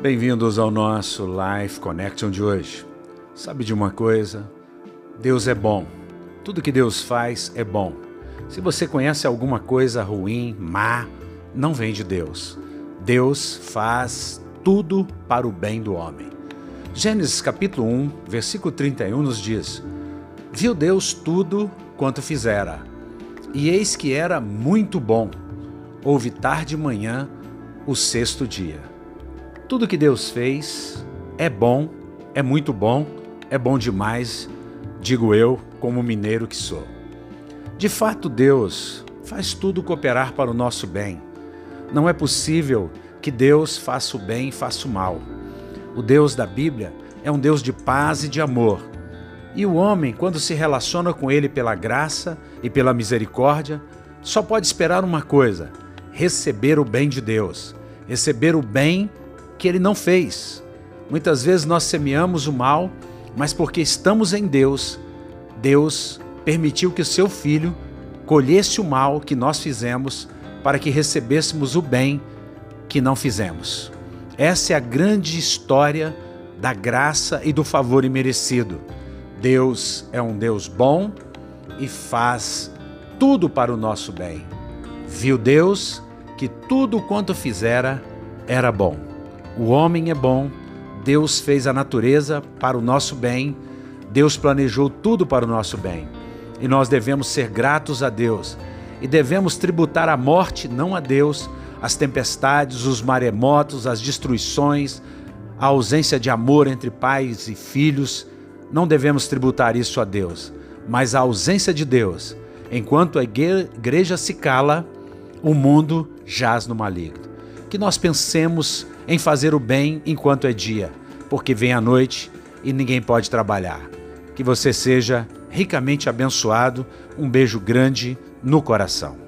Bem-vindos ao nosso Life Connection de hoje. Sabe de uma coisa? Deus é bom. Tudo que Deus faz é bom. Se você conhece alguma coisa ruim, má, não vem de Deus. Deus faz tudo para o bem do homem. Gênesis capítulo 1, versículo 31 nos diz: Viu Deus tudo quanto fizera, e eis que era muito bom. Houve tarde e manhã o sexto dia. Tudo que Deus fez é bom, é muito bom, é bom demais, digo eu, como mineiro que sou. De fato, Deus faz tudo cooperar para o nosso bem. Não é possível que Deus faça o bem e faça o mal. O Deus da Bíblia é um Deus de paz e de amor. E o homem, quando se relaciona com Ele pela graça e pela misericórdia, só pode esperar uma coisa: receber o bem de Deus, receber o bem que ele não fez. Muitas vezes nós semeamos o mal, mas porque estamos em Deus, Deus permitiu que o seu filho colhesse o mal que nós fizemos para que recebêssemos o bem que não fizemos. Essa é a grande história da graça e do favor imerecido. Deus é um Deus bom e faz tudo para o nosso bem. Viu Deus que tudo quanto fizera era bom. O homem é bom, Deus fez a natureza para o nosso bem, Deus planejou tudo para o nosso bem. E nós devemos ser gratos a Deus e devemos tributar a morte, não a Deus, as tempestades, os maremotos, as destruições, a ausência de amor entre pais e filhos. Não devemos tributar isso a Deus, mas a ausência de Deus. Enquanto a igreja se cala, o mundo jaz no maligno. Que nós pensemos em fazer o bem enquanto é dia, porque vem a noite e ninguém pode trabalhar. Que você seja ricamente abençoado. Um beijo grande no coração.